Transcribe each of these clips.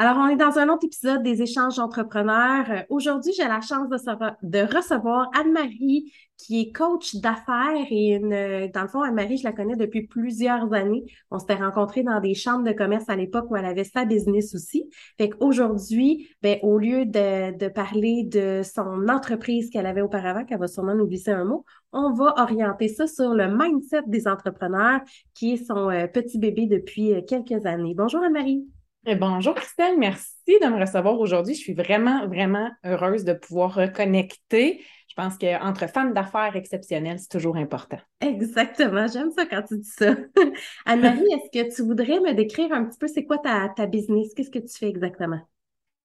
Alors, on est dans un autre épisode des échanges entrepreneurs. Euh, aujourd'hui, j'ai la chance de, recevoir Anne-Marie, qui est coach d'affaires et une, euh, dans le fond, Anne-Marie, je la connais depuis plusieurs années. On s'était rencontrés dans des chambres de commerce à l'époque où elle avait sa business aussi. Fait qu'aujourd'hui, ben, au lieu de, de parler de son entreprise qu'elle avait auparavant, qu'elle va sûrement nous glisser un mot, on va orienter ça sur le mindset des entrepreneurs, qui est son euh, petit bébé depuis quelques années. Bonjour Anne-Marie. Eh, bonjour Christelle, merci de me recevoir aujourd'hui. Je suis vraiment, vraiment heureuse de pouvoir reconnecter. Je pense qu'entre femmes d'affaires exceptionnelles, c'est toujours important. Exactement, j'aime ça quand tu dis ça. Anne-Marie, est-ce que tu voudrais me décrire un petit peu c'est quoi ta, ta business? Qu'est-ce que tu fais exactement?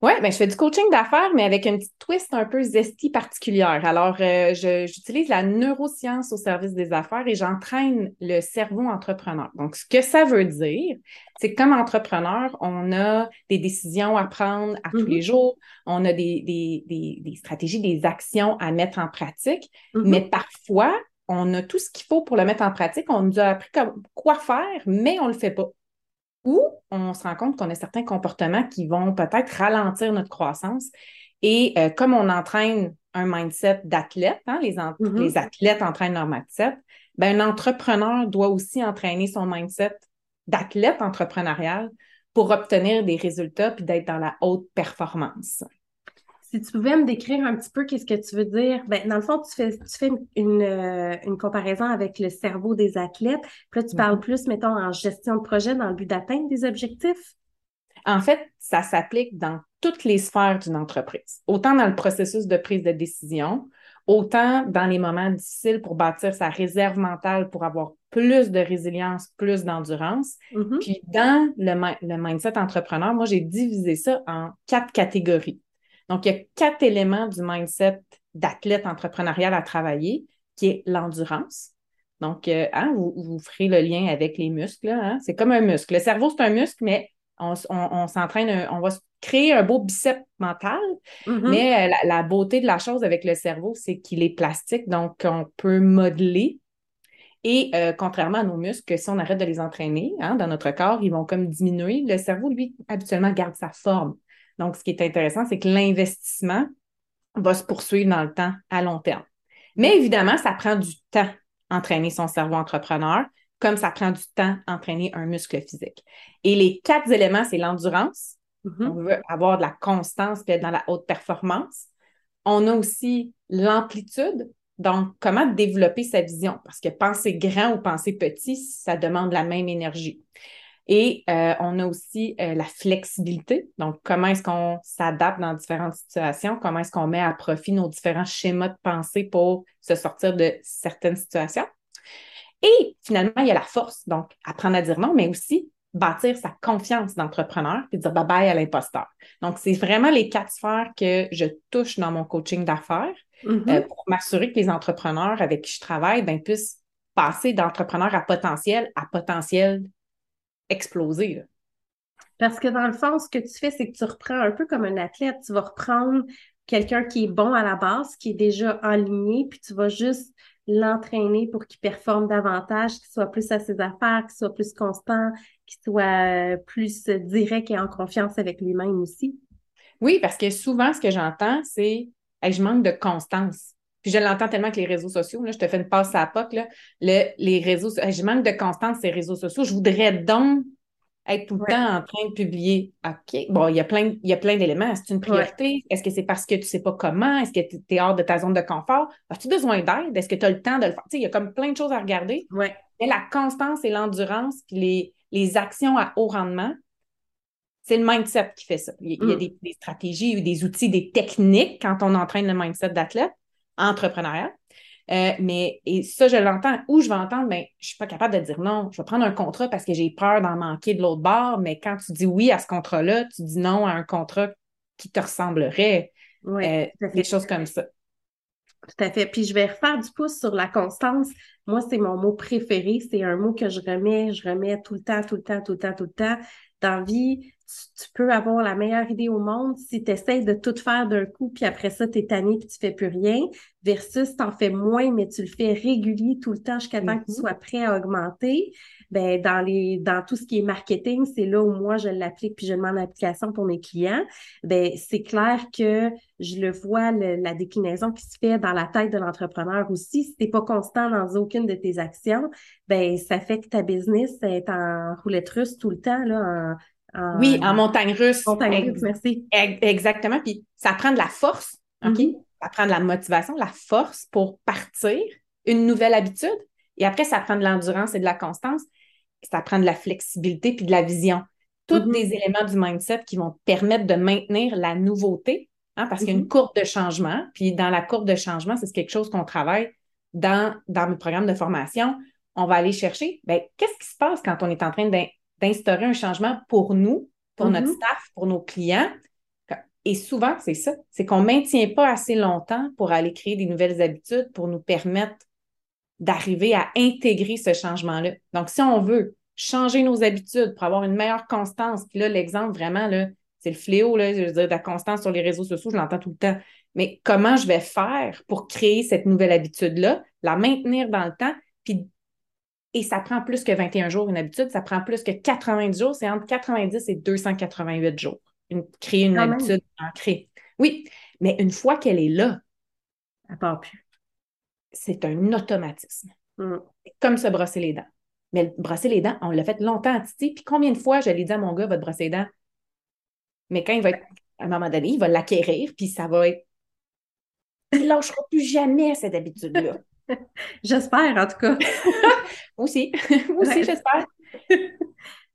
Oui, ben, je fais du coaching d'affaires, mais avec une petite twist un peu zesty particulière. Alors, euh, j'utilise la neuroscience au service des affaires et j'entraîne le cerveau entrepreneur. Donc, ce que ça veut dire, c'est que comme entrepreneur, on a des décisions à prendre à tous les mm-hmm. jours, on a des, des, des, stratégies, des actions à mettre en pratique, mm-hmm. mais parfois, on a tout ce qu'il faut pour le mettre en pratique. On nous a appris quoi faire, mais on ne le fait pas ou on se rend compte qu'on a certains comportements qui vont peut-être ralentir notre croissance. Et euh, comme on entraîne un mindset d'athlète, hein, les, mm-hmm. les, athlètes entraînent leur mindset, ben, un entrepreneur doit aussi entraîner son mindset d'athlète entrepreneurial pour obtenir des résultats puis d'être dans la haute performance. Si tu pouvais me décrire un petit peu qu'est-ce que tu veux dire, ben, dans le fond, tu fais, tu fais une, euh, une, comparaison avec le cerveau des athlètes. Puis là, tu parles plus, mettons, en gestion de projet dans le but d'atteindre des objectifs. En fait, ça s'applique dans toutes les sphères d'une entreprise, autant dans le processus de prise de décision, autant dans les moments difficiles pour bâtir sa réserve mentale pour avoir plus de résilience, plus d'endurance. Mm-hmm. Puis dans le, le mindset entrepreneur, moi, j'ai divisé ça en quatre catégories. Donc, il y a quatre éléments du mindset d'athlète entrepreneurial à travailler, qui est l'endurance. Donc, euh, hein, vous, ferez le lien avec les muscles. Hein. C'est comme un muscle. Le cerveau, c'est un muscle, mais on, s'entraîne, on va créer un beau biceps mental. Mm-hmm. Mais euh, la, beauté de la chose avec le cerveau, c'est qu'il est plastique, donc on peut modeler. Et euh, contrairement à nos muscles, si on arrête de les entraîner hein, dans notre corps, ils vont comme diminuer. Le cerveau, lui, habituellement, garde sa forme. Donc, ce qui est intéressant, c'est que l'investissement va se poursuivre dans le temps à long terme. Mais évidemment, ça prend du temps entraîner son cerveau entrepreneur, comme ça prend du temps entraîner un muscle physique. Et les quatre éléments, c'est l'endurance. Mm-hmm. On veut avoir de la constance et être dans la haute performance. On a aussi l'amplitude. Donc, comment développer sa vision? Parce que penser grand ou penser petit, ça demande la même énergie. Et euh, on a aussi euh, la flexibilité. Donc, comment est-ce qu'on s'adapte dans différentes situations? Comment est-ce qu'on met à profit nos différents schémas de pensée pour se sortir de certaines situations? Et finalement, il y a la force. Donc, apprendre à dire non, mais aussi bâtir sa confiance d'entrepreneur et dire bye bye à l'imposteur. Donc, c'est vraiment les quatre sphères que je touche dans mon coaching d'affaires mm-hmm. euh, pour m'assurer que les entrepreneurs avec qui je travaille ben, puissent passer d'entrepreneur à potentiel à potentiel exploser. Parce que dans le fond, ce que tu fais, c'est que tu reprends un peu comme un athlète. Tu vas reprendre quelqu'un qui est bon à la base, qui est déjà aligné, puis tu vas juste l'entraîner pour qu'il performe davantage, qu'il soit plus à ses affaires, qu'il soit plus constant, qu'il soit plus direct et en confiance avec lui-même aussi. Oui, parce que souvent, ce que j'entends, c'est je manque de constance. Puis je l'entends tellement avec les réseaux sociaux. Là, je te fais une passe à la POC. Là, les réseaux je manque de constance ces réseaux sociaux. Je voudrais donc être tout le temps en train de publier. OK, bon, il y a plein, il y a plein d'éléments. Est-ce une priorité? Est-ce que c'est parce que tu ne sais pas comment? Est-ce que tu es hors de ta zone de confort? As-tu besoin d'aide? Est-ce que tu as le temps de le faire? Tu sais, il y a comme plein de choses à regarder. Ouais. Mais la constance et l'endurance, puis les, les actions à haut rendement, c'est le mindset qui fait ça. Il y a, mm. des, des, stratégies, des outils, des techniques quand on entraîne le mindset d'athlète entrepreneurial. Euh, mais et ça, je l'entends. Où je vais entendre, mais ben, je ne suis pas capable de dire non. Je vais prendre un contrat parce que j'ai peur d'en manquer de l'autre bord. Mais quand tu dis oui à ce contrat-là, tu dis non à un contrat qui te ressemblerait. Oui, euh, des choses comme ça. Tout à fait. Puis je vais refaire du pouce sur la constance. Moi, c'est mon mot préféré. C'est un mot que je remets, je remets tout le temps, tout le temps, tout le temps, tout le temps. Dans vie, tu, peux avoir la meilleure idée au monde si tu essaies de tout faire d'un coup, puis après ça, tu es tanné puis tu fais plus rien, versus tu en fais moins, mais tu le fais régulier tout le temps jusqu'à temps que tu mm-hmm. sois prêt à augmenter. Ben, dans les dans tout ce qui est marketing, c'est là où moi je l'applique puis je demande l'application pour mes clients. Ben, c'est clair que je le vois la déclinaison qui se fait dans la tête de l'entrepreneur aussi. Si tu n'es pas constant dans aucune de tes actions, ben ça fait que ta business est en roulette russe tout le temps là, en, oui, en montagne russe. Montagne russe, merci. Exactement. Puis ça prend de la force, OK? Mm-hmm. Ça prend de la motivation, la force pour partir une nouvelle habitude. Et après, ça prend de l'endurance et de la constance. Ça prend de la flexibilité puis de la vision. Tous mm-hmm. des éléments du mindset qui vont te permettre de maintenir la nouveauté, hein, parce qu'il y a une mm-hmm. courbe de changement. Puis dans la courbe de changement, c'est quelque chose qu'on travaille dans, dans mes programmes de formation. On va aller chercher, ben, qu'est-ce qui se passe quand on est en train d'instaurer un changement pour nous, pour notre mm-hmm. staff, pour nos clients. Et souvent, c'est ça, c'est qu'on ne maintient pas assez longtemps pour aller créer des nouvelles habitudes pour nous permettre d'arriver à intégrer ce changement-là. Donc, si on veut changer nos habitudes pour avoir une meilleure constance, puis là, l'exemple vraiment, là, c'est le fléau, là, je veux dire, de la constance sur les réseaux sociaux, je l'entends tout le temps. Mais comment je vais faire pour créer cette nouvelle habitude-là, la maintenir dans le temps, puis et ça prend plus que 21 jours une habitude, ça prend plus que 90 jours, c'est entre 90 et 288 jours. Une, créer une habitude ancrée. Oui, mais une fois qu'elle est là, elle part plus. C'est un automatisme. Mm. Comme se brosser les dents. Mais brosser les dents, on l'a fait longtemps à Titi. Puis combien de fois je l'ai dit à mon gars, va te brosser les dents? Mais quand il va être, à un moment donné, il va l'acquérir, puis ça va être. Il ne lâchera plus jamais cette habitude-là. j'espère, en tout cas. aussi. aussi, j'espère.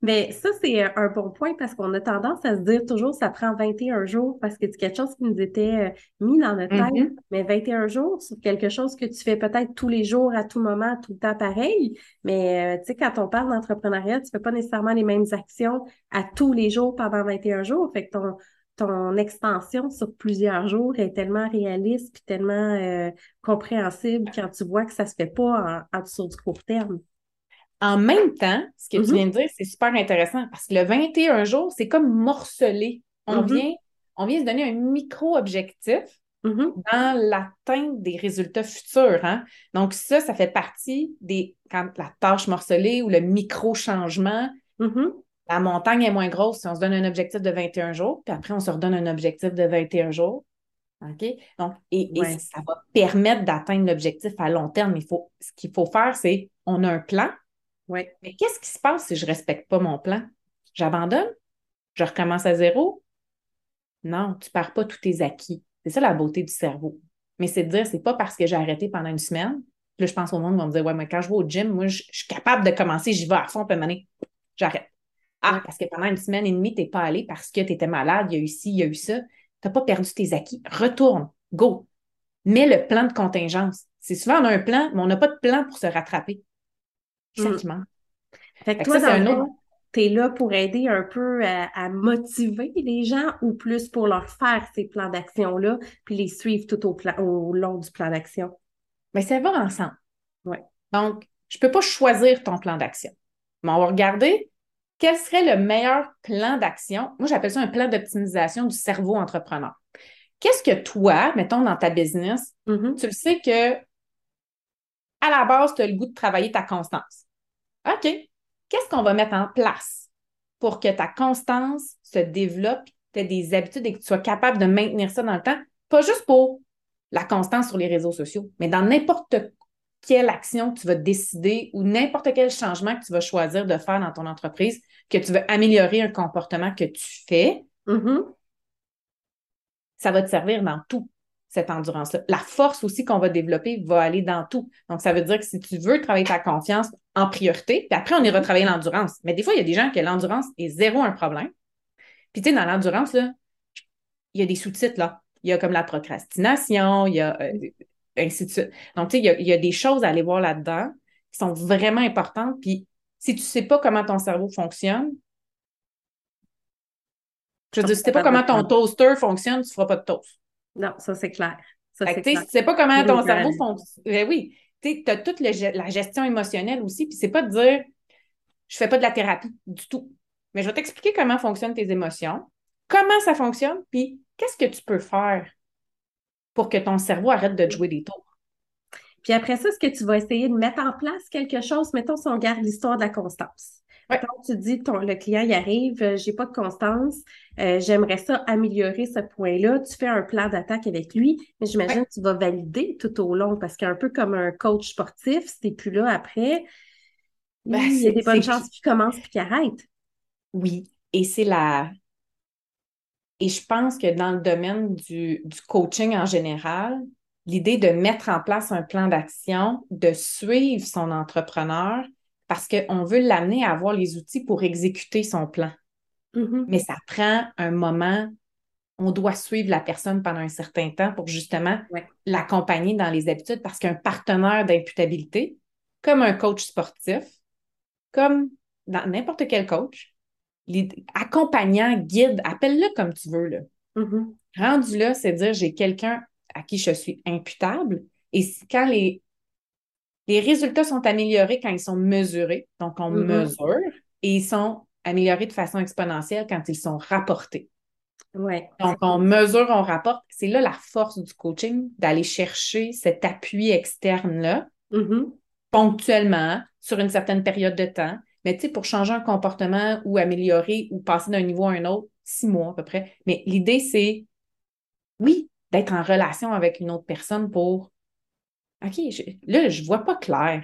Mais ça, c'est un bon point parce qu'on a tendance à se dire toujours ça prend 21 jours parce que c'est quelque chose qui nous était euh, mis dans notre tête. Mm-hmm. Mais 21 jours sur quelque chose que tu fais peut-être tous les jours, à tout moment, tout le temps pareil. Mais euh, tu sais, quand on parle d'entrepreneuriat, tu fais pas nécessairement les mêmes actions à tous les jours pendant 21 jours. Fait que ton, ton extension sur plusieurs jours est tellement réaliste puis tellement euh, compréhensible quand tu vois que ça se fait pas en, sur du court terme. En même temps, ce que tu mm-hmm. viens de dire, c'est super intéressant parce que le 21 jours, c'est comme morcelé. On, mm-hmm. vient, on vient se donner un micro-objectif mm-hmm. dans l'atteinte des résultats futurs. Hein. Donc, ça, ça fait partie des quand la tâche morcelée ou le micro-changement la montagne est moins grosse si on se donne un objectif de 21 jours, puis après, on se redonne un objectif de 21 jours. OK? Donc, et, ça va permettre d'atteindre l'objectif à long terme. Il faut, ce qu'il faut faire, c'est on a un plan. Oui. Mais qu'est-ce qui se passe si je ne respecte pas mon plan? J'abandonne? Je recommence à zéro? Non, tu ne pars pas tous tes acquis. C'est ça la beauté du cerveau. Mais c'est de dire, c'est pas parce que j'ai arrêté pendant une semaine. Là, je pense au monde, vont me dire, ouais, mais quand je vais au gym, moi, je, suis capable de commencer, j'y vais à fond, puis j'arrête. Ah, parce que pendant une semaine et demie, tu n'es pas allé parce que tu étais malade, il y a eu ci, il y a eu ça. Tu n'as pas perdu tes acquis. Retourne, go. Mets le plan de contingence. C'est souvent on a un plan, mais on n'a pas de plan pour se rattraper. Exactement. Mm. Fait que toi, tu es là pour aider un peu à, motiver les gens ou plus pour leur faire ces plans d'action-là, puis les suivre tout au, plan, au long du plan d'action? Mais ça va ensemble. Ouais. Donc, je ne peux pas choisir ton plan d'action. Mais on va regarder quel serait le meilleur plan d'action? Moi, j'appelle ça un plan d'optimisation du cerveau entrepreneur. Qu'est-ce que toi, mettons dans ta business, mm-hmm. tu le sais que à la base, tu as le goût de travailler ta constance. OK. Qu'est-ce qu'on va mettre en place pour que ta constance se développe, tu aies des habitudes et que tu sois capable de maintenir ça dans le temps? Pas juste pour la constance sur les réseaux sociaux, mais dans n'importe quelle action tu vas décider ou n'importe quel changement que tu vas choisir de faire dans ton entreprise, que tu veux améliorer un comportement que tu fais, mm-hmm. ça va te servir dans tout, cette endurance-là. La force aussi qu'on va développer va aller dans tout. Donc, ça veut dire que si tu veux travailler ta confiance en priorité, puis après, on ira travailler l'endurance. Mais des fois, il y a des gens que l'endurance est zéro un problème. Puis, tu sais, dans l'endurance, il y a des sous-titres, là. Il y a comme la procrastination, il y a euh, ainsi de suite. Donc, tu sais, il y, a, des choses à aller voir là-dedans qui sont vraiment importantes. Puis, si tu ne sais pas comment ton cerveau fonctionne, je veux dire, si tu ne sais pas comment ton toaster fonctionne, tu ne feras pas de toast. Non, ça, c'est clair. Ça, si tu ne sais pas comment ton cerveau fonctionne, ben oui, tu as toute la gestion émotionnelle aussi. Puis, c'est pas de dire, je ne fais pas de la thérapie du tout. mais je vais t'expliquer comment fonctionnent tes émotions, comment ça fonctionne, puis qu'est-ce que tu peux faire pour que ton cerveau arrête de jouer des tours. Puis après ça, est-ce que tu vas essayer de mettre en place quelque chose? Mettons si on garde l'histoire de la constance. Quand tu dis ton, le client y arrive, euh, j'ai pas de constance, euh, j'aimerais ça améliorer ce point-là. Tu fais un plan d'attaque avec lui, mais j'imagine que tu vas valider tout au long parce qu'un peu comme un coach sportif, si plus là après, ben, il y a des bonnes chances qu'il commence puis qu'il arrête. Oui, et c'est la. Et je pense que dans le domaine du, du coaching en général, l'idée de mettre en place un plan d'action, de suivre son entrepreneur, parce qu'on veut l'amener à avoir les outils pour exécuter son plan. Mm-hmm. Mais ça prend un moment. On doit suivre la personne pendant un certain temps pour justement l'accompagner dans les habitudes parce qu'un partenaire d'imputabilité, comme un coach sportif, comme dans n'importe quel coach, accompagnant, guide, appelle-le comme tu veux. Là. Mm-hmm. Rendu là, c'est dire j'ai quelqu'un à qui je suis imputable. Et quand les, les résultats sont améliorés quand ils sont mesurés, donc on Mm-hmm. mesure, et ils sont améliorés de façon exponentielle quand ils sont rapportés. Ouais. Donc, on mesure, on rapporte. C'est là la force du coaching, d'aller chercher cet appui externe-là, Mm-hmm. ponctuellement, sur une certaine période de temps. Mais tu sais, pour changer un comportement ou améliorer ou passer d'un niveau à un autre, six mois à peu près. Mais l'idée, c'est, oui, d'être en relation avec une autre personne pour OK, je, là, je vois pas clair.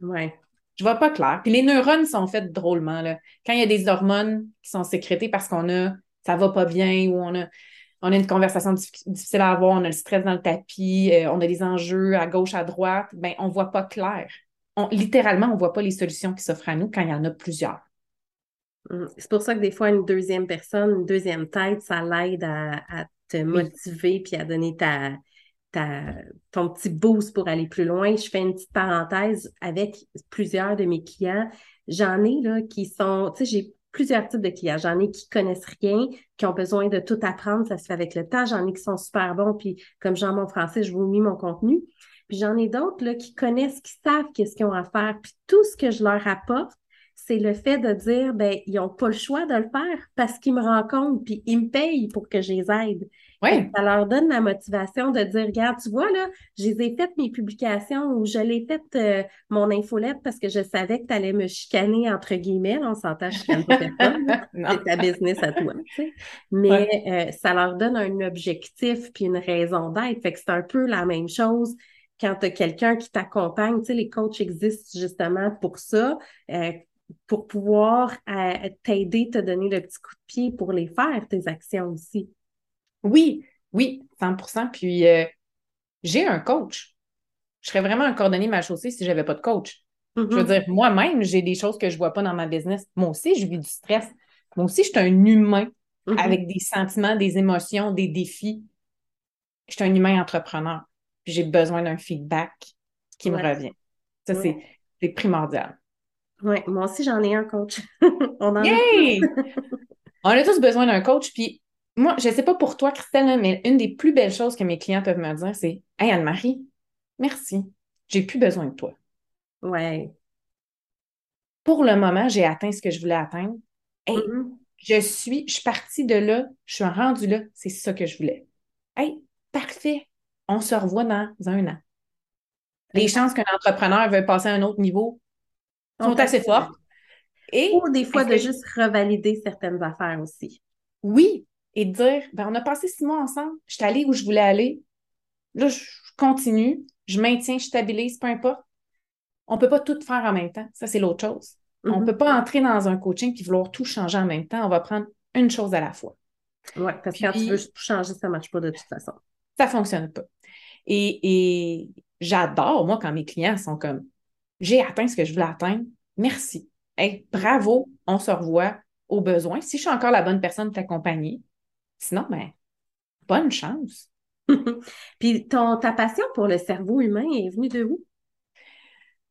Ouais. Je vois pas clair. Puis les neurones sont faits drôlement. Là. Quand il y a des hormones qui sont sécrétées parce qu'on a ça va pas bien ou on a, on a une conversation difficile à avoir, on a le stress dans le tapis, euh, on a des enjeux à gauche, à droite, ben on voit pas clair. On, littéralement, on voit pas les solutions qui s'offrent à nous quand il y en a plusieurs. Mm. C'est pour ça que des fois, une deuxième personne, une deuxième tête, ça l'aide à, à, te motiver puis à donner ta, ta, ton petit boost pour aller plus loin. Je fais une petite parenthèse avec plusieurs de mes clients. J'en ai là qui sont, tu sais, j'ai plusieurs types de clients. J'en ai qui connaissent rien, qui ont besoin de tout apprendre, ça se fait avec le temps. J'en ai qui sont super bons, puis comme j'en mon français, je vous mis mon contenu. Puis j'en ai d'autres là, qui connaissent, qui savent qu'est-ce qu'ils ont à faire. Puis tout ce que je leur apporte, c'est le fait de dire, ben, ils n'ont pas le choix de le faire parce qu'ils me rencontrent, puis ils me payent pour que je les aide. Ouais. Ça leur donne la motivation de dire, regarde, tu vois, là, je les ai faites mes publications ou je l'ai fait euh, mon infolette parce que je savais que tu allais me chicaner, entre guillemets. On s'entend, je chicane pas personne. c'est ta business à toi, tu sais. Mais ouais. euh, ça leur donne un objectif puis une raison d'être. Fait que c'est un peu la même chose quand tu as quelqu'un qui t'accompagne. Tu sais, les coachs existent justement pour ça. Euh, pour pouvoir euh, t'aider, te donner le petit coup de pied pour les faire, tes actions aussi. Oui, oui, 100% Puis, euh, j'ai un coach. Je serais vraiment un cordonnier mal chaussée si j'avais pas de coach. Mm -hmm. Je veux dire, moi-même, j'ai des choses que je vois pas dans ma business. Moi aussi, je vis du stress. Moi aussi, je suis un humain mm -hmm. avec des sentiments, des émotions, des défis. Je suis un humain entrepreneur. Puis, j'ai besoin d'un feedback qui ouais. me revient. Ça, ouais. c'est primordial. Oui, moi aussi, j'en ai un coach. On en Yay! On a tous besoin d'un coach. Puis moi, je ne sais pas pour toi, Christelle, mais une des plus belles choses que mes clients peuvent me dire, c'est Hey, Anne-Marie, merci. J'ai plus besoin de toi. Ouais. Pour le moment, j'ai atteint ce que je voulais atteindre. Hey, mm -hmm. je suis, je suis partie de là, je suis rendue là, c'est ça que je voulais. Hey, parfait. On se revoit dans un an. Les chances qu'un entrepreneur veuille passer à un autre niveau sont assez fortes. Et Ou des fois de que... juste revalider certaines affaires aussi. Oui, et de dire, ben, on a passé six mois ensemble, je suis allée où je voulais aller, là, je continue, je maintiens, je stabilise, peu importe. On ne peut pas tout faire en même temps. Ça, c'est l'autre chose. Mm -hmm. On ne peut pas entrer dans un coaching et vouloir tout changer en même temps. On va prendre une chose à la fois. Oui, parce que quand tu veux tout changer, ça ne marche pas de toute façon. Ça ne fonctionne pas. Et, et j'adore, moi, quand mes clients sont comme, j'ai atteint ce que je voulais atteindre, merci. Hey, bravo, on se revoit au besoin. Si je suis encore la bonne personne de t'accompagner, sinon, ben, bonne chance. Puis ton, ta passion pour le cerveau humain est venue de où?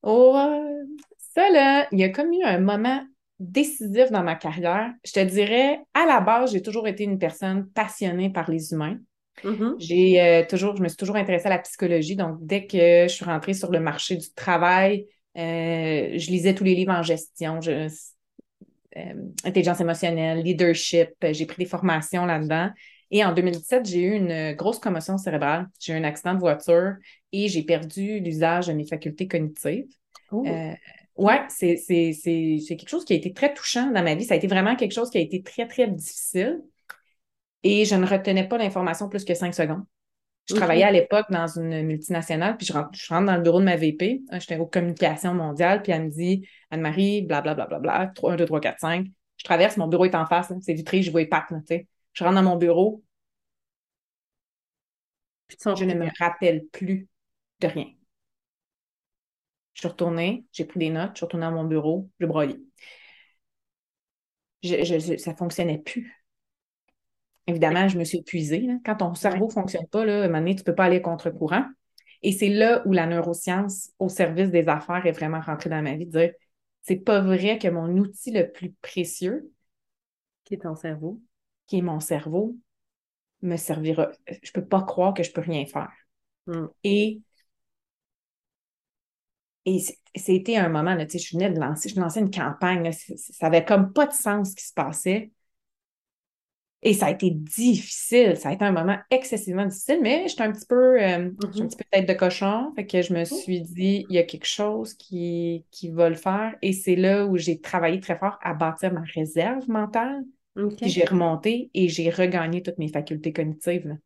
Oh, euh, ça là, il y a comme eu un moment décisif dans ma carrière. Je te dirais, à la base, j'ai toujours été une personne passionnée par les humains. Mm -hmm. J'ai euh, toujours, je me suis toujours intéressée à la psychologie. Donc, dès que je suis rentrée sur le marché du travail, euh, je lisais tous les livres en gestion. Je, intelligence émotionnelle, leadership. J'ai pris des formations là-dedans. Et en 2017, j'ai eu une grosse commotion cérébrale. J'ai eu un accident de voiture et j'ai perdu l'usage de mes facultés cognitives. Euh, ouais, c'est quelque chose qui a été très touchant dans ma vie. Ça a été vraiment quelque chose qui a été très, très difficile. Et je ne retenais pas l'information plus que cinq secondes. Je travaillais à l'époque dans une multinationale, puis je rentre, je rentre, dans le bureau de ma VP. J'étais aux communications mondiales, puis elle me dit Anne-Marie, blablabla, 1, 2, 3, 4, 5. Je traverse, mon bureau est en face, c'est vitré, je vois les pattes. Je rentre dans mon bureau. je ne me rappelle plus de rien. Je suis retournée, j'ai pris des notes, je suis retournée dans mon bureau, je broyais. ça ne fonctionnait plus. Évidemment, je me suis épuisée. Quand ton cerveau ne fonctionne pas, là, à un moment donné, tu ne peux pas aller contre-courant. Et c'est là où la neuroscience au service des affaires est vraiment rentrée dans ma vie, de dire c'est pas vrai que mon outil le plus précieux, qui est ton cerveau, qui est mon cerveau, me servira. Je peux pas croire que je peux rien faire. Mm. Et, et c'était un moment, là, je venais de lancer, je lançais une campagne, ça avait comme pas de sens ce qui se passait. Et ça a été difficile. Ça a été un moment excessivement difficile, mais j'étais un petit peu, euh, un mm-hmm. petit peu tête de cochon. Fait que je me mm-hmm. suis dit, il y a quelque chose qui, qui va le faire. Et c'est là où j'ai travaillé très fort à bâtir ma réserve mentale j'ai remonté et j'ai regagné toutes mes facultés cognitives.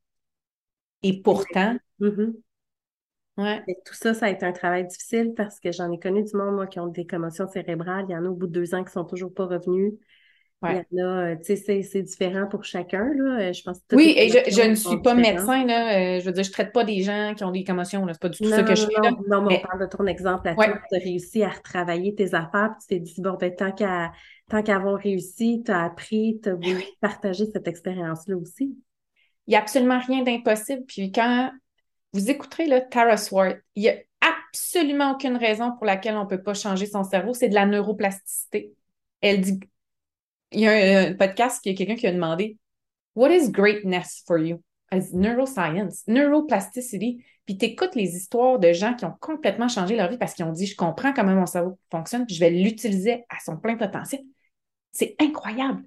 Et pourtant, mm-hmm. tout ça, ça a été un travail difficile parce que j'en ai connu du monde, moi, qui ont des commotions cérébrales. Il y en a au bout de deux ans qui sont toujours pas revenus. A, euh, tu sais, c'est différent pour chacun, là. Euh, je pense oui, et je, ne suis pas médecin, là. Euh, je veux dire, je traite pas des gens qui ont des commotions, là. C'est pas du tout ça que je fais, Non, mais on parle de ton exemple à toi. Tu as réussi à retravailler tes affaires, puis tu t'es dit, bon, ben, tant qu'à tant qu'avoir réussi, tu as appris, tu as voulu partager cette expérience-là aussi. Il n'y a absolument rien d'impossible. Puis quand vous écouterez le Tara Swart, il n'y a absolument aucune raison pour laquelle on ne peut pas changer son cerveau. C'est de la neuroplasticité. Elle dit, il y a un, podcast, y a quelqu'un qui a demandé What is greatness for you? Dit neuroscience, neuroplasticity. Puis tu écoutes les histoires de gens qui ont complètement changé leur vie parce qu'ils ont dit Je comprends comment mon cerveau fonctionne, puis je vais l'utiliser à son plein potentiel. C'est incroyable.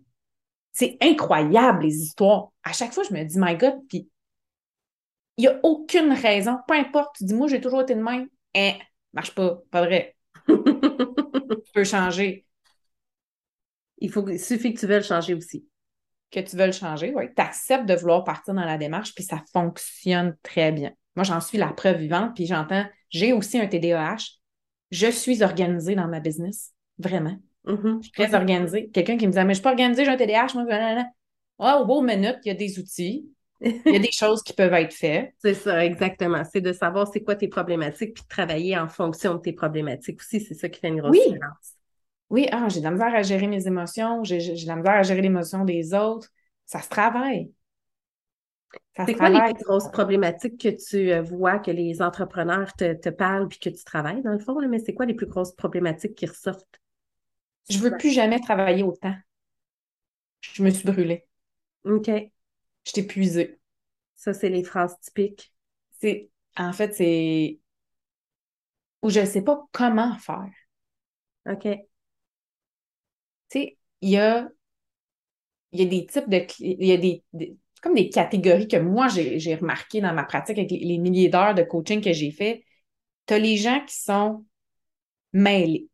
C'est incroyable, les histoires. À chaque fois, je me dis, my God, puis il n'y a aucune raison, peu importe, tu dis, moi, j'ai toujours été de même. Hein, marche pas, pas vrai. tu peux changer. Il, faut, il suffit que tu veuilles changer aussi. Que tu veuilles changer, oui. Tu acceptes de vouloir partir dans la démarche, puis ça fonctionne très bien. Moi, j'en suis la preuve vivante, puis j'entends, j'ai aussi un TDAH. Je suis organisée dans ma business, vraiment. Mm-hmm. Je suis très organisée. Quelqu'un qui me disait, mais je suis pas organisée, j'ai un TDAH. Moi, oh, au beau minute, il y a des outils. Il y a des choses qui peuvent être faites. C'est ça, exactement. C'est de savoir c'est quoi tes problématiques, puis de travailler en fonction de tes problématiques aussi. C'est ça qui fait une grosse oui. différence. Oui, ah, j'ai de la misère à gérer mes émotions, j'ai de la misère à gérer l'émotion des autres. Ça se travaille. C'est quoi les plus grosses problématiques que tu euh, vois, que les entrepreneurs te, te parlent puis que tu travailles dans le fond? mais c'est quoi les plus grosses problématiques qui ressortent? Je veux plus jamais travailler autant. Je me suis brûlée. OK. Je t'ai épuisée. Ça, c'est les phrases typiques. C'est, en fait, c'est où je ne sais pas comment faire. OK. Tu sais, il y a, y a des types de. Il y a des, comme des catégories que moi, j'ai remarquées dans ma pratique avec les, milliers d'heures de coaching que j'ai fait. Tu as les gens qui sont mêlés.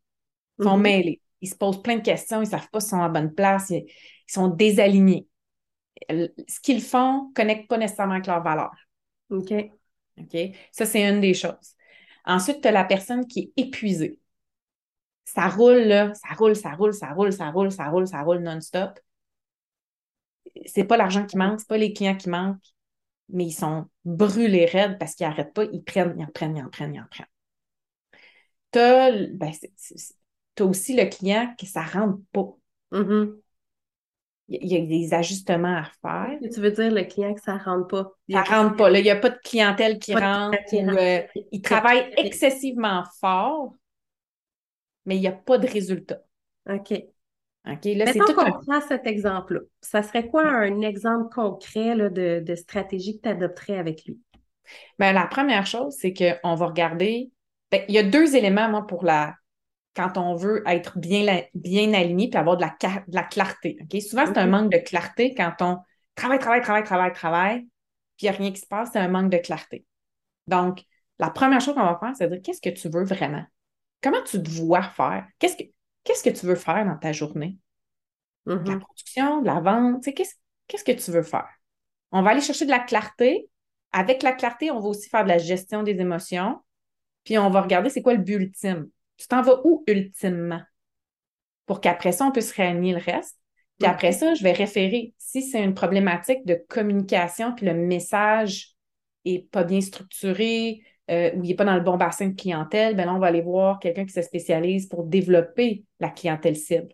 sont mm-hmm. mêlés ils se posent plein de questions, ils ne savent pas s'ils sont à bonne place, ils, sont désalignés. Ce qu'ils font ne connecte pas nécessairement avec leurs valeurs. OK. OK? Ça, c'est une des choses. Ensuite, tu as la personne qui est épuisée. Ça roule, là, ça roule, ça roule, ça roule, ça roule, ça roule, ça roule non-stop. C'est pas l'argent qui manque, c'est pas les clients qui manquent, mais ils sont brûlés raides parce qu'ils n'arrêtent pas, ils prennent, ils en prennent, ils en prennent, ils en prennent. Tu as, ben, aussi le client que ça ne rentre pas. Mm-hmm. Il y a des ajustements à faire. Tu veux dire le client que ça ne rentre pas? Ça ne rentre pas. il n'y a pas de clientèle qui rentre. Euh, il travaille excessivement fort, mais il n'y a pas de résultat. OK. OK. Là, c'est tout qu'on prend cet exemple-là. Ça serait quoi un exemple concret de, stratégie que tu adopterais avec lui? Bien, la première chose, c'est qu'on va regarder. Ben, il y a deux éléments, moi, pour la, quand on veut être bien, bien aligné puis avoir de la, de la clarté. OK? Souvent, c'est un manque de clarté quand on travaille, travaille, travaille, travaille, travaille, puis il n'y a rien qui se passe, c'est un manque de clarté. Donc, la première chose qu'on va faire, c'est de dire qu'est-ce que tu veux vraiment? Comment tu te vois faire? Qu'est-ce que, qu'est-ce que tu veux faire dans ta journée? De la production, de la vente, qu'est-ce, qu'est-ce que tu veux faire? On va aller chercher de la clarté. Avec la clarté, on va aussi faire de la gestion des émotions. Puis on va regarder c'est quoi le but ultime. Tu t'en vas où ultimement? Pour qu'après ça, on puisse réunir le reste. Puis Ok. après ça, je vais référer. Si c'est une problématique de communication, puis le message est pas bien structuré, euh, ou il n'est pas dans le bon bassin de clientèle, ben là, on va aller voir quelqu'un qui se spécialise pour développer la clientèle cible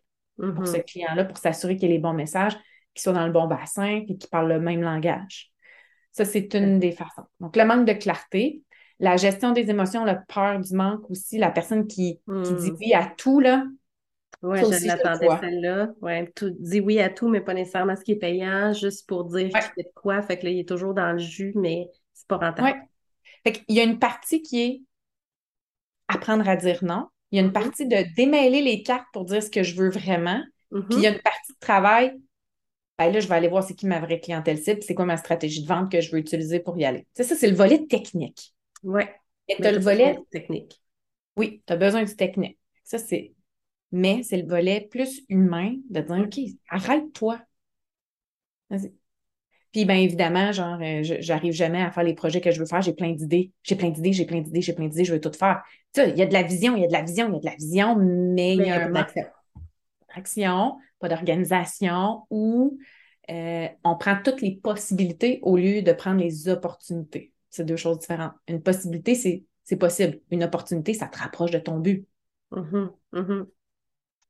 pour Mhm. ce client-là, pour s'assurer qu'il y ait les bons messages, qu'ils soient dans le bon bassin, puis qu'ils parlent le même langage. Ça, c'est une des façons. Donc, le manque de clarté, la gestion des émotions, la peur du manque aussi, la personne qui, qui dit Hmm. oui à tout, là, ça je l'attendais celle-là. Ouais, tout, dit oui à tout, mais pas nécessairement ce qui est payant, juste pour dire Ouais. qu'il fait de quoi. Fait que là, il est toujours dans le jus, mais c'est pas rentable. Ouais. Fait qu'il y a une partie qui est apprendre à dire non. Il y a une Mhm. partie de démêler les cartes pour dire ce que je veux vraiment. Puis il y a Mhm. une partie de travail. Ben là, je vais aller voir c'est qui ma vraie clientèle cible, c'est quoi ma stratégie de vente que je veux utiliser pour y aller. Sais, ça, c'est le volet technique. Ouais, Et tu as le volet, technique. oui, tu as besoin du technique. Ça, c'est. Mais c'est le volet plus humain de dire OK, arrête-toi. Puis, bien évidemment, genre, euh, j'arrive jamais à faire les projets que je veux faire. J'ai plein d'idées. J'ai plein d'idées, j'ai plein d'idées, j'ai plein d'idées, je veux tout faire. Tu sais, il y a de la vision, il y a de la vision, il y a de la vision, mais il y a un pas manque d'action. pas d'organisation, où euh, on prend toutes les possibilités au lieu de prendre les opportunités. C'est deux choses différentes. Une possibilité, c'est possible. Une opportunité, ça te rapproche de ton but. Mhm. Mhm.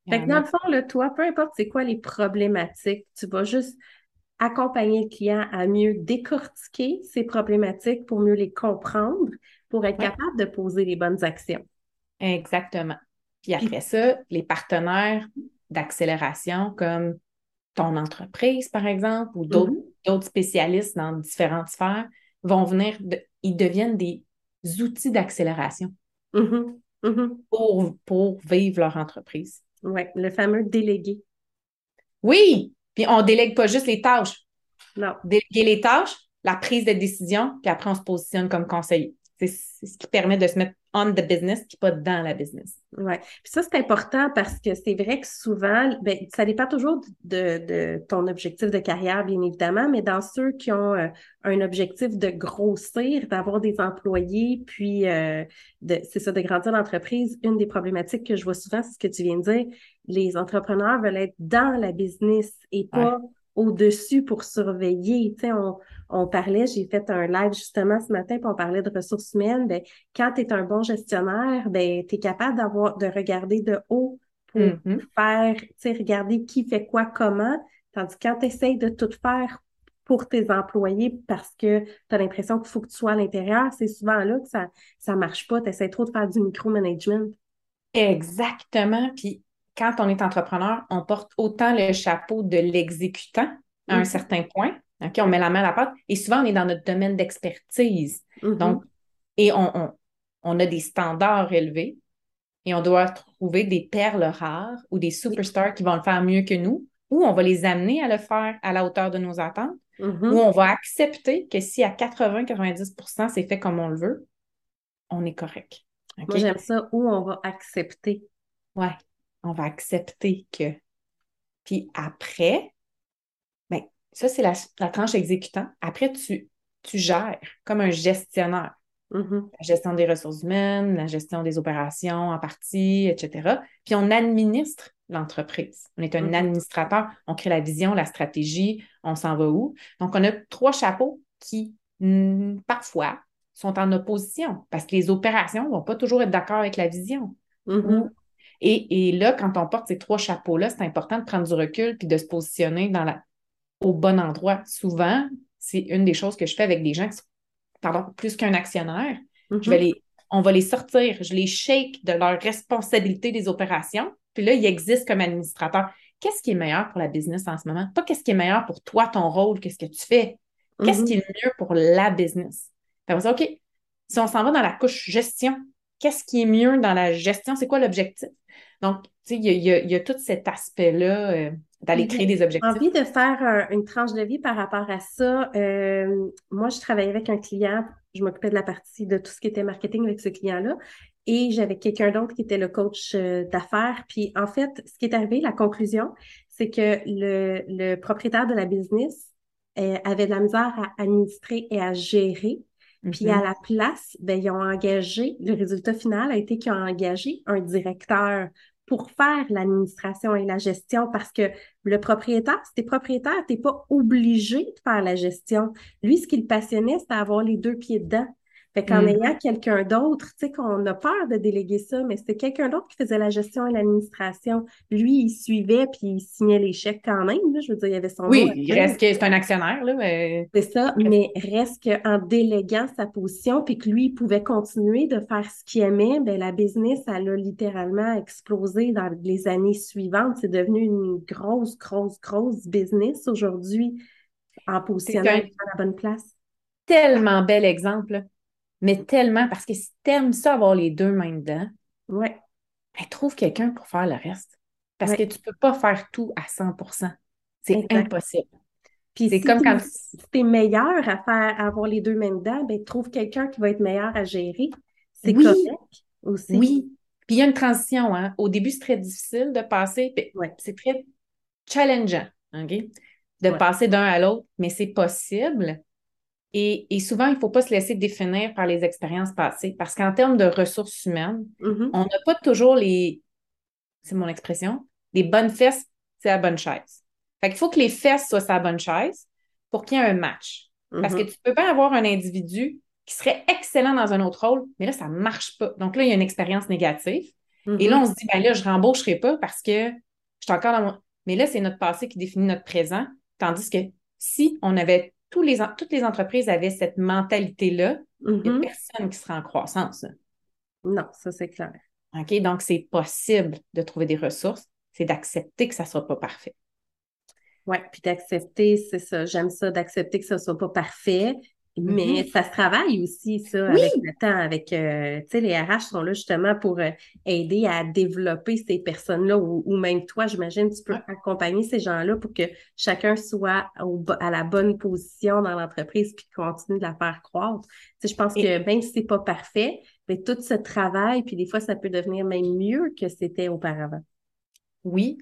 Il y Fait que dans le fond, là, toi, peu importe c'est quoi les problématiques, tu vas juste accompagner le client à mieux décortiquer ces problématiques pour mieux les comprendre, pour être Ouais. capable de poser les bonnes actions. Exactement. Puis après ça, les partenaires d'accélération comme ton entreprise, par exemple, ou d'autres Mhm. d'autres spécialistes dans différentes sphères vont venir, de- ils deviennent des outils d'accélération Mhm. Mhm. pour, pour vivre leur entreprise. Ouais, le fameux délégué. Oui, puis on délègue pas juste les tâches. Non. Déléguer les tâches, la prise de décision, puis après on se positionne comme conseiller. C'est c'est ce qui permet de se mettre on the business, puis pas dans la business. Ouais. Puis ça, c'est important parce que c'est vrai que souvent, ben, ça dépend toujours de, de ton objectif de carrière, bien évidemment, mais dans ceux qui ont euh, un objectif de grossir, d'avoir des employés, puis euh, de, c'est ça, de grandir l'entreprise, une des problématiques que je vois souvent, c'est ce que tu viens de dire, les entrepreneurs veulent être dans la business et pas au-dessus pour surveiller. Tu sais, on, on parlait, j'ai fait un live justement ce matin, puis on parlait de ressources humaines. Ben, quand tu es un bon gestionnaire, ben, tu es capable d'avoir, de regarder de haut pour Mhm. faire, tu sais, regarder qui fait quoi, comment. Tandis que quand tu essayes de tout faire pour tes employés parce que tu as l'impression qu'il faut que tu sois à l'intérieur, c'est souvent là que ça ça marche pas. Tu essaies trop de faire du micromanagement. Exactement. Puis quand on est entrepreneur, on porte autant le chapeau de l'exécutant à un Mhm. certain point. On met la main à la pâte et souvent on est dans notre domaine d'expertise. Mhm. Donc, et on, on, on a des standards élevés et on doit trouver des perles rares ou des superstars qui vont le faire mieux que nous ou on va les amener à le faire à la hauteur de nos attentes Mhm. ou on va accepter que si à 80-90% c'est fait comme on le veut, on est correct. OK? Moi, j'aime ça où on va accepter. Ouais, on va accepter que. Puis après, ben, ça, c'est la, la tranche exécutant. Après, tu, tu gères comme un gestionnaire. Mhm. La gestion des ressources humaines, la gestion des opérations en partie, etc. Puis on administre l'entreprise. On est un Mhm. administrateur. On crée la vision, la stratégie, on s'en va où? Donc, on a trois chapeaux qui, mm, parfois, sont en opposition parce que les opérations ne vont pas toujours être d'accord avec la vision. Mhm. Et, et là, quand on porte ces trois chapeaux-là, c'est important de prendre du recul puis de se positionner dans la, au bon endroit. Souvent, c'est une des choses que je fais avec des gens qui sont, pardon, plus qu'un actionnaire. Je vais Mhm. les, on va les sortir, je les shake de leur responsabilité des opérations. Puis là, ils existent comme administrateurs. Qu'est-ce qui est meilleur pour la business en ce moment? Pas qu'est-ce qui est meilleur pour toi, ton rôle, qu'est-ce que tu fais. Qu'est-ce Mhm. qui est mieux pour la business? Puis après ça, OK, si on s'en va dans la couche gestion, qu'est-ce qui est mieux dans la gestion? C'est quoi l'objectif? Donc, tu sais, il y a, tout cet aspect-là euh, d'aller créer des objectifs. J'ai envie de faire une tranche de vie par rapport à ça. Euh, moi, je travaillais avec un client, je m'occupais de la partie de tout ce qui était marketing avec ce client-là. Et j'avais quelqu'un d'autre qui était le coach euh, d'affaires. Puis en fait, ce qui est arrivé, la conclusion, c'est que le, le, propriétaire de la business avait de la misère à administrer et à gérer. Puis à mm-hmm. la place, ben, ils ont engagé, le résultat final a été qu'ils ont engagé un directeur pour faire l'administration et la gestion parce que le propriétaire, si t'es propriétaire, t'es pas obligé de faire la gestion. Lui, ce qui le passionnait, c'était avoir les deux pieds dedans. Fait qu'en mm. ayant quelqu'un d'autre, tu sais, qu'on a peur de déléguer ça, mais c'était quelqu'un d'autre qui faisait la gestion et l'administration. Lui, il suivait puis il signait les chèques quand même. Je veux dire, il y avait son. Oui, il reste que c'est un actionnaire, là. Mais... C'est ça, mais reste qu'en déléguant sa position puis que lui, il pouvait continuer de faire ce qu'il aimait, ben la business, elle a littéralement explosé dans les années suivantes. C'est devenu une grosse, grosse, grosse business aujourd'hui en positionnant à la bonne place. Tellement bel exemple mais tellement, parce que si t'aimes ça avoir les deux mains dedans, ouais. Ben, trouve quelqu'un pour faire le reste. Parce que tu peux pas faire tout à 100% C'est impossible. Puis c'est comme quand si tu es meilleur à faire avoir les deux mains dedans, ben trouve quelqu'un qui va être meilleur à gérer. C'est correct aussi. Oui. Puis il y a une transition. Hein? Au début, c'est très difficile de passer. Ouais. C'est très challengeant, OK? De passer d'un à l'autre, mais c'est possible. Et, souvent, il ne faut pas se laisser définir par les expériences passées parce qu'en termes de ressources humaines, mm-hmm. on n'a pas toujours les, c'est mon expression, les bonnes fesses, c'est la bonne chaise. Fait qu'il faut que les fesses soient sa bonne chaise pour qu'il y ait un match. Parce que mm-hmm. tu peux pas avoir un individu qui serait excellent dans un autre rôle, mais là, ça ne marche pas. Donc là, il y a une expérience négative. Et là, mm-hmm. on se dit, ben là, je rembaucherai pas parce que je suis encore dans mon. Mais là, c'est notre passé qui définit notre présent. Tandis que si on avait les, toutes les entreprises avaient cette mentalité-là, il n'y a mm-hmm. personne qui sera en croissance. Non, ça c'est clair. OK? Donc, c'est possible de trouver des ressources, c'est d'accepter que ça ne soit pas parfait. Oui, puis d'accepter, c'est ça. J'aime ça, d'accepter que ça ne soit pas parfait, mais mm-hmm. ça se travaille aussi, ça, avec le temps, avec, euh, tu sais, les RH sont là justement pour euh, aider à développer ces personnes-là, ou, même toi, j'imagine, tu peux accompagner ces gens-là pour que chacun soit à la bonne position dans l'entreprise puis continue de la faire croître. Tu sais, je pense que même si c'est pas parfait, mais tout ce travail, puis des fois, ça peut devenir même mieux que c'était auparavant. Oui.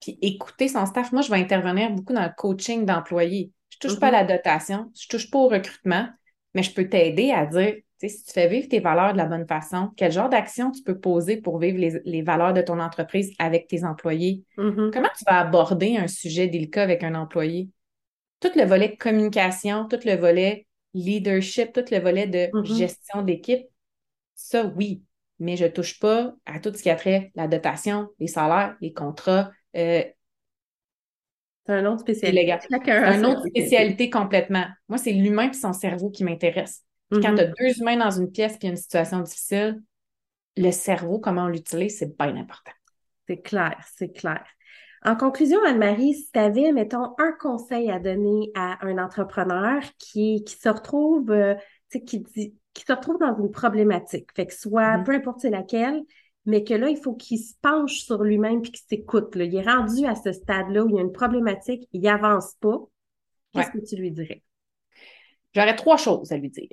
Puis écouter son staff. Moi, je vais intervenir beaucoup dans le coaching d'employés je touche pas à la mm-hmm. dotation, je touche pas au recrutement, mais je peux t'aider à dire, tu sais, si tu fais vivre tes valeurs de la bonne façon, quel genre d'action tu peux poser pour vivre les, valeurs de ton entreprise avec tes employés? Mm-hmm. Comment tu vas aborder un sujet délicat avec un employé? Tout le volet communication, tout le volet leadership, tout le volet de mm-hmm. gestion d'équipe, ça, oui, mais je ne touche pas à tout ce qui a trait la dotation, les salaires, les contrats, euh, c'est un autre spécialité. Un autre spécialité complètement. Moi, c'est l'humain et son cerveau qui m'intéresse. Quand mm-hmm. tu as deux humains dans une pièce puis une situation difficile, le cerveau, comment on l'utilise, c'est bien important. C'est clair, c'est clair. En conclusion, Anne-Marie, si tu avais, mettons, un conseil à donner à un entrepreneur qui, qui se retrouve, euh, qui, dit, qui se retrouve dans une problématique, fait que soit, mm-hmm. peu importe laquelle, mais que là, il faut qu'il se penche sur lui-même puis qu'il s'écoute. Il est rendu à ce stade-là où il y a une problématique, il n'avance pas. Qu'est-ce que tu lui dirais? J'aurais trois choses à lui dire.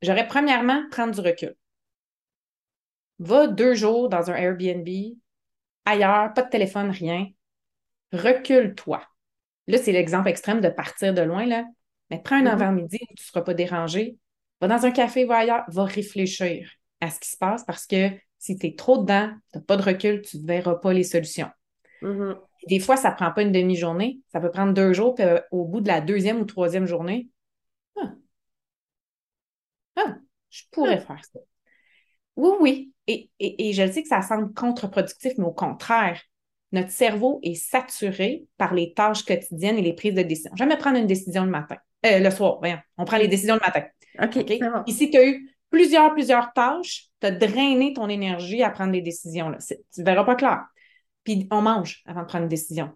J'aurais premièrement prendre du recul. Va deux jours dans un Airbnb, ailleurs, pas de téléphone, rien. Recule-toi. Là, c'est l'exemple extrême de partir de loin, là. Mais prends un mm-hmm. avant-midi où tu ne seras pas dérangé. Va dans un café, va ailleurs, va réfléchir à ce qui se passe parce que si tu es trop dedans, tu n'as pas de recul, tu ne verras pas les solutions. Mm-hmm. Des fois, ça ne prend pas une demi-journée, ça peut prendre deux jours, puis euh, au bout de la deuxième ou troisième journée, ah, ah je pourrais ah. faire ça. Oui, oui. Et, et, je sais que ça semble contre-productif, mais au contraire, notre cerveau est saturé par les tâches quotidiennes et les prises de décision. Jamais prendre une décision le matin. Euh, le soir, voyons. On prend les décisions le matin. OK. Ici, tu as eu plusieurs, plusieurs tâches, tu as drainé ton énergie à prendre des décisions. Là. Tu ne verras pas clair. Puis on mange avant de prendre une décision.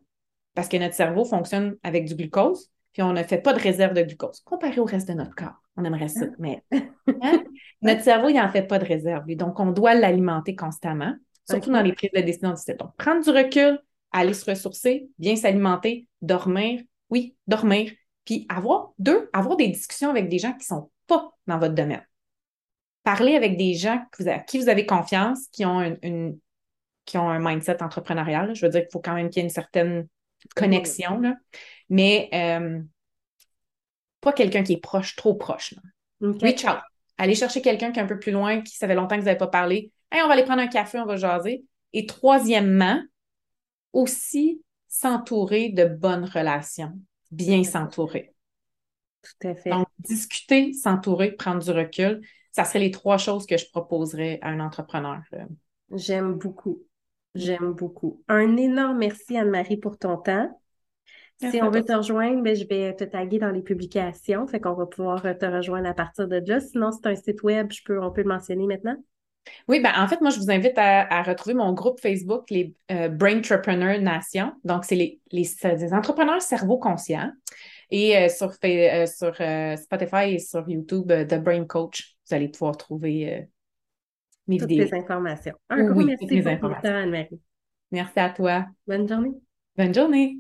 Parce que notre cerveau fonctionne avec du glucose, puis on ne fait pas de réserve de glucose. Comparé au reste de notre corps, on aimerait ça, mais hein? notre cerveau, il n'en fait pas de réserve. donc, on doit l'alimenter constamment. surtout dans les prises de décision. Donc, prendre du recul, aller se ressourcer, bien s'alimenter, dormir, oui, dormir, puis avoir, deux, avoir des discussions avec des gens qui ne sont pas dans votre domaine. Parler avec des gens à qui vous avez confiance, qui ont une, qui ont un mindset entrepreneurial. Je veux dire qu'il faut quand même qu'il y ait une certaine connexion, là. mais euh, pas quelqu'un qui est proche, trop proche. Reach out. Allez chercher quelqu'un qui est un peu plus loin, qui savait longtemps que vous n'avez pas parlé. Hey, on va aller prendre un café, on va jaser. Et troisièmement, aussi s'entourer de bonnes relations, bien s'entourer. Tout à fait. Donc, discuter, s'entourer, prendre du recul, ça serait les trois choses que je proposerais à un entrepreneur. J'aime beaucoup. J'aime beaucoup. Un énorme merci, Anne-Marie, pour ton temps. si on veut te rejoindre, ben, je vais te taguer dans les publications. Fait qu'on va pouvoir te rejoindre à partir de là. Sinon, c'est un site web, je peux, on peut le mentionner maintenant. Oui, ben en fait, moi, je vous invite à, retrouver mon groupe Facebook, les euh, Brain Entrepreneur Nation. Donc, c'est les, les, entrepreneurs cerveau conscient. Et euh, sur, euh, sur Spotify et sur YouTube, The Brain Coach, vous allez pouvoir trouver mes Toutes vidéos. les informations. Un gros merci pour Anne-Marie. Merci à toi. Bonne journée. Bonne journée.